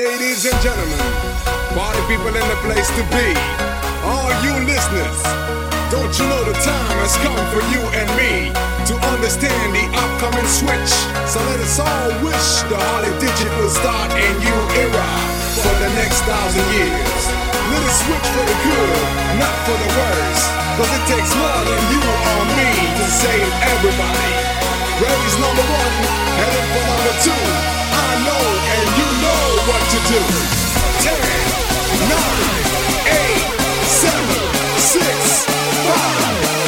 Ladies and gentlemen, party people in the place to be. All you listeners, don't you know the time has come for you and me to understand the upcoming switch? So let us all wish the Harley Digital start a new era for the next thousand years. Let us switch for the good, not for the worse. Cause it takes more than you or me to save everybody. Raise number one, heading for number two. I know and you know what to do. Ten, nine, eight, seven, six, five,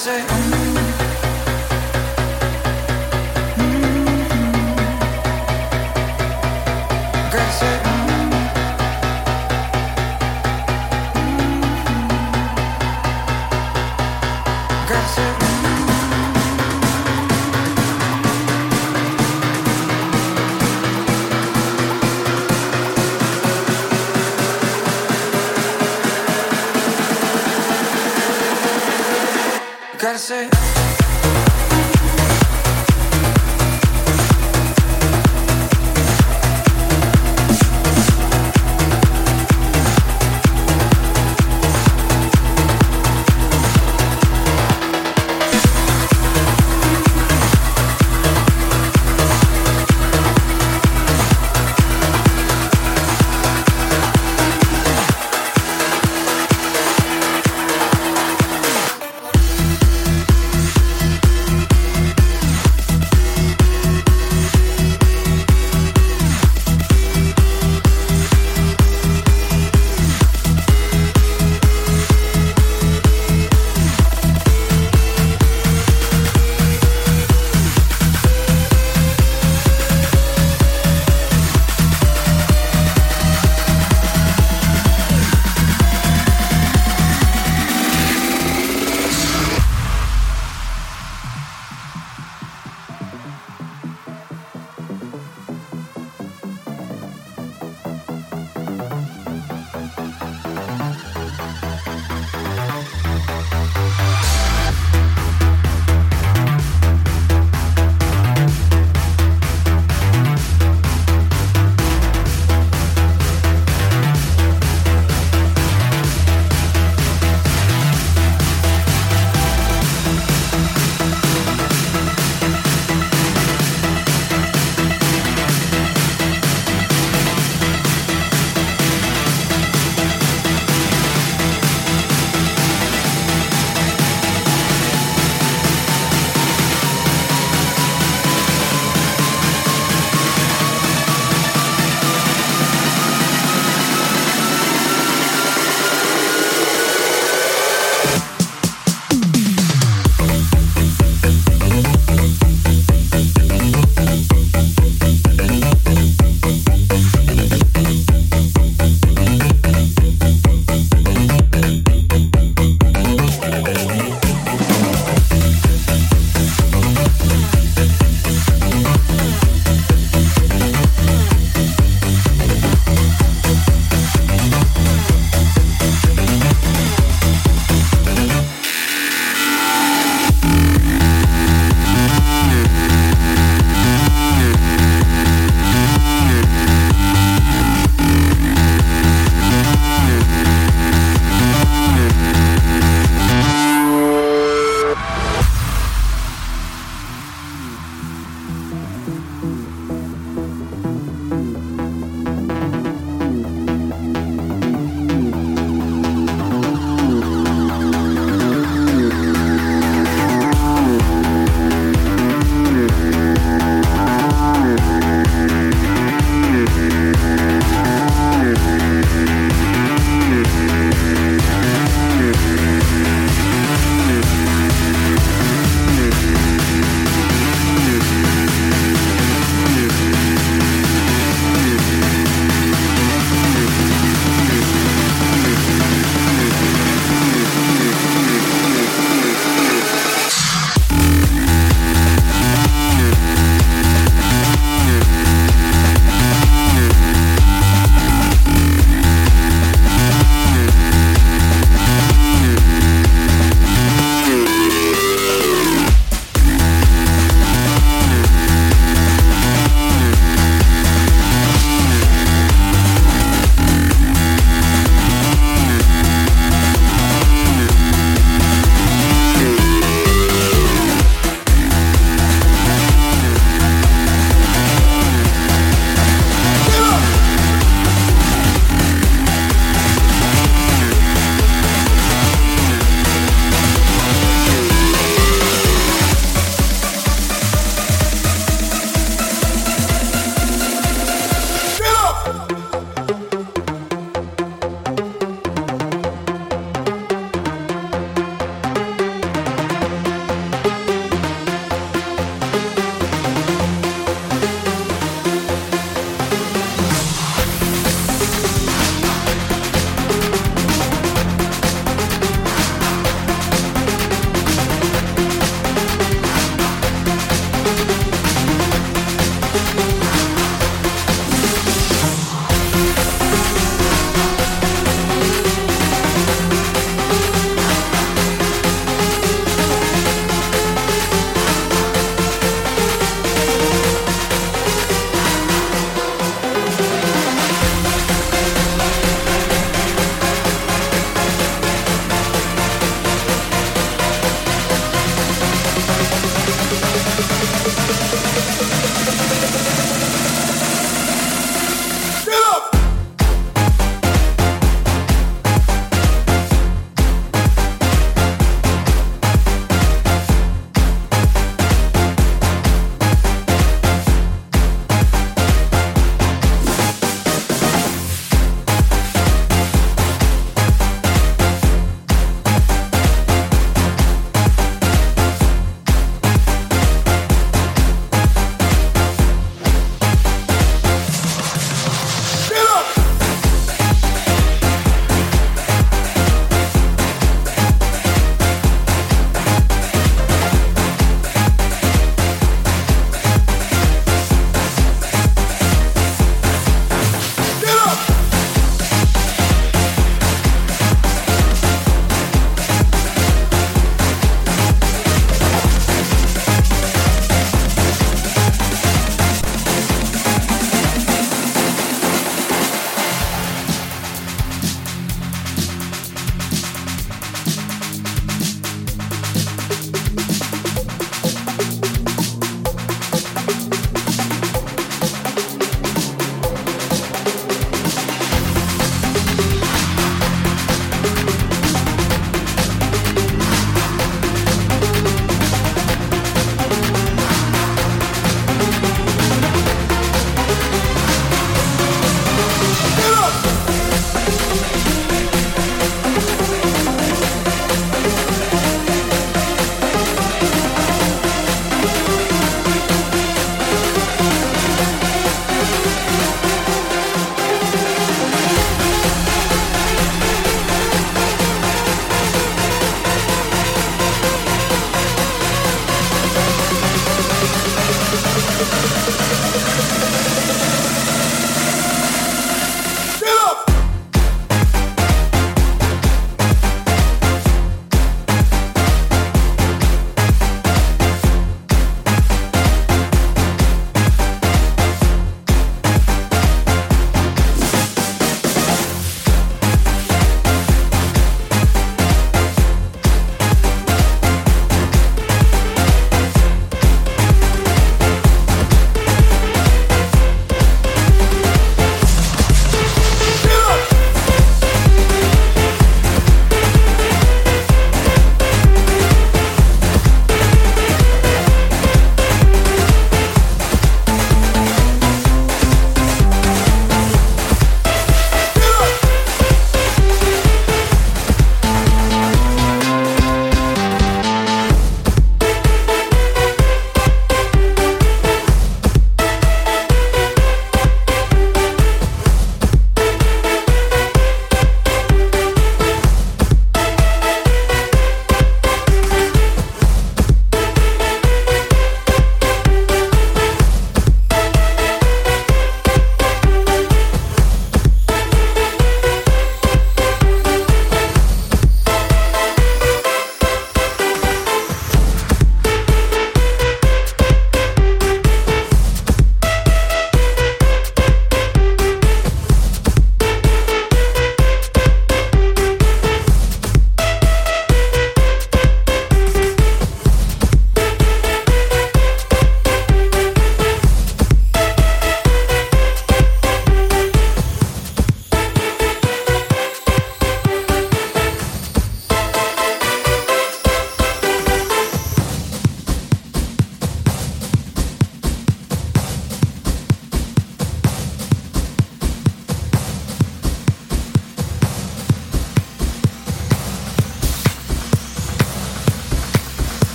say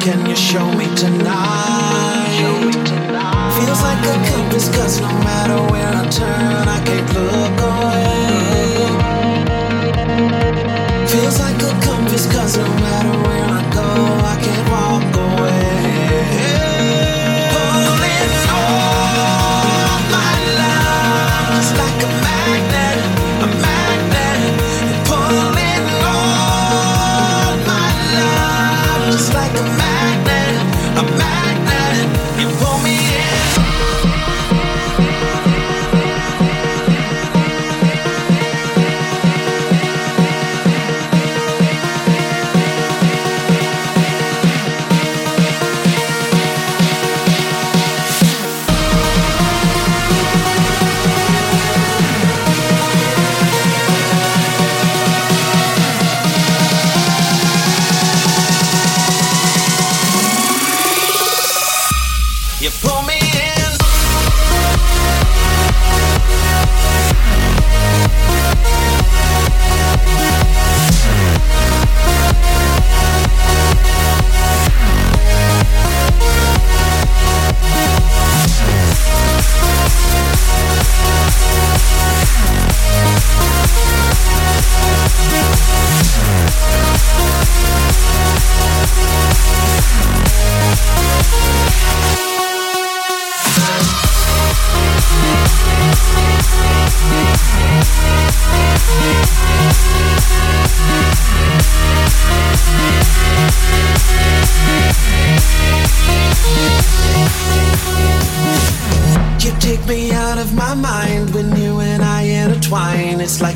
Can you show me tonight? Feels like a compass, cause no matter where I turn, I can't look away. Feels like a compass, cause no matter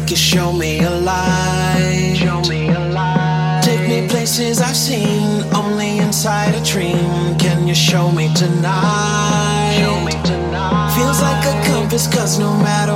intertwine. It's like you show me a light. Show me a light. Take me places I've seen only inside a dream. Can you show me tonight? Show me tonight. Feels like a compass, cause no matter